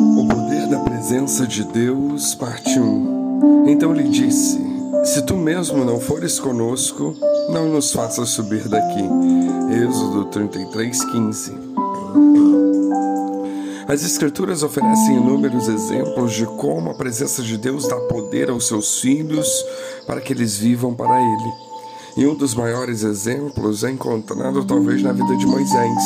O poder da presença de Deus, parte 1. Então lhe disse: Se tu mesmo não fores conosco, não nos faças subir daqui. Êxodo 33, 15. As Escrituras oferecem inúmeros exemplos de como a presença de Deus dá poder aos seus filhos para que eles vivam para Ele. E um dos maiores exemplos é encontrado talvez na vida de Moisés.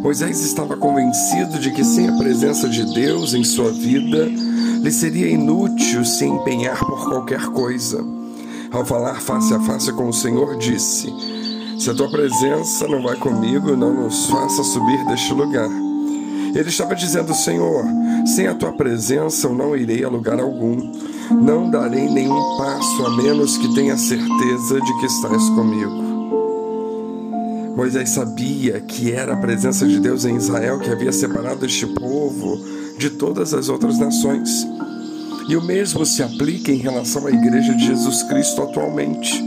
Moisés estava convencido de que sem a presença de Deus em sua vida, lhe seria inútil se empenhar por qualquer coisa. Ao falar face a face com o Senhor, disse: Se a tua presença não vai comigo, não nos faça subir deste lugar. Ele estava dizendo: Senhor, sem a tua presença eu não irei a lugar algum. Não darei nenhum passo a menos que tenha certeza de que estás comigo. Moisés sabia que era a presença de Deus em Israel que havia separado este povo de todas as outras nações. E o mesmo se aplica em relação à Igreja de Jesus Cristo atualmente.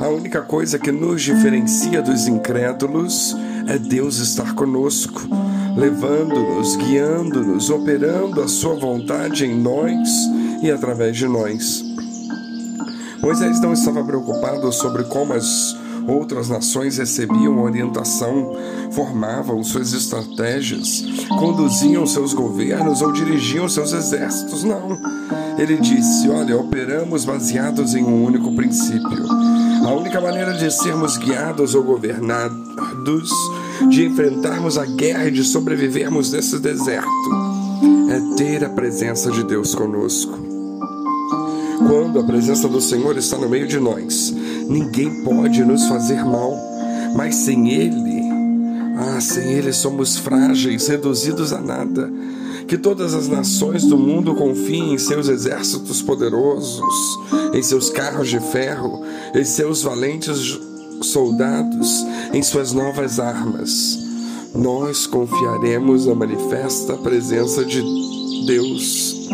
A única coisa que nos diferencia dos incrédulos é Deus estar conosco, levando-nos, guiando-nos, operando a Sua vontade em nós e através de nós. Moisés não estava preocupado sobre como as Outras nações recebiam orientação, formavam suas estratégias, conduziam seus governos ou dirigiam seus exércitos. Não. Ele disse: Olha, operamos baseados em um único princípio. A única maneira de sermos guiados ou governados, de enfrentarmos a guerra e de sobrevivermos nesse deserto, é ter a presença de Deus conosco. Quando a presença do Senhor está no meio de nós, Ninguém pode nos fazer mal, mas sem Ele, ah, sem Ele somos frágeis, reduzidos a nada. Que todas as nações do mundo confiem em seus exércitos poderosos, em seus carros de ferro, em seus valentes soldados, em suas novas armas. Nós confiaremos na manifesta presença de Deus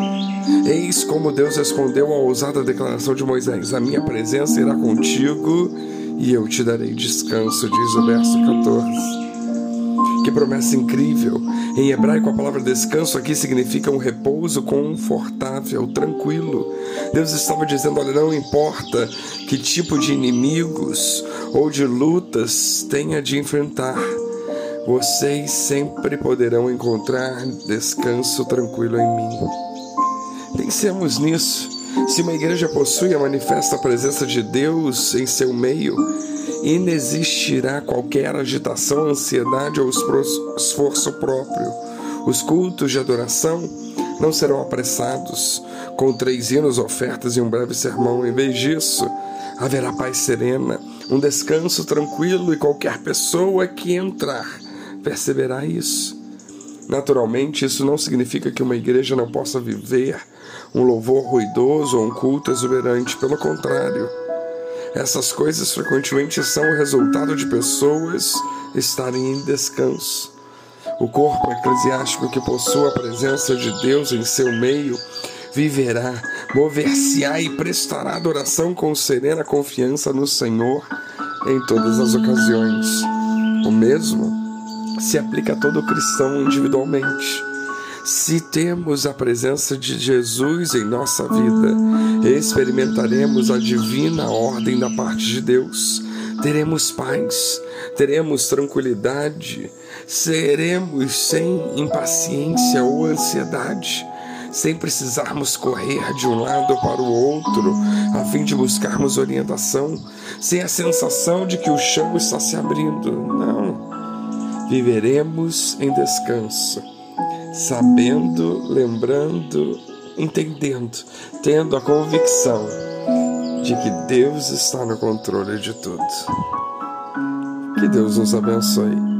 Eis como Deus respondeu à ousada declaração de Moisés: A minha presença irá contigo e eu te darei descanso, diz o verso 14. Que promessa incrível! Em hebraico, a palavra descanso aqui significa um repouso confortável, tranquilo. Deus estava dizendo: olha, não importa que tipo de inimigos ou de lutas tenha de enfrentar, vocês sempre poderão encontrar descanso tranquilo em mim. Pensemos nisso. Se uma igreja possui a manifesta presença de Deus em seu meio, inexistirá qualquer agitação, ansiedade ou esforço próprio. Os cultos de adoração não serão apressados, com três hinos, ofertas e um breve sermão. Em vez disso, haverá paz serena, um descanso tranquilo e qualquer pessoa que entrar perceberá isso. Naturalmente, isso não significa que uma igreja não possa viver um louvor ruidoso ou um culto exuberante. Pelo contrário, essas coisas frequentemente são o resultado de pessoas estarem em descanso. O corpo eclesiástico que possua a presença de Deus em seu meio viverá, mover-se-á e prestará adoração com serena confiança no Senhor em todas as ocasiões. O mesmo se aplica a todo cristão individualmente. Se temos a presença de Jesus em nossa vida, experimentaremos a divina ordem da parte de Deus. Teremos paz, teremos tranquilidade, seremos sem impaciência ou ansiedade sem precisarmos correr de um lado para o outro a fim de buscarmos orientação, sem a sensação de que o chão está se abrindo. Não viveremos em descanso, sabendo, lembrando, entendendo, tendo a convicção de que Deus está no controle de tudo. Que Deus nos abençoe.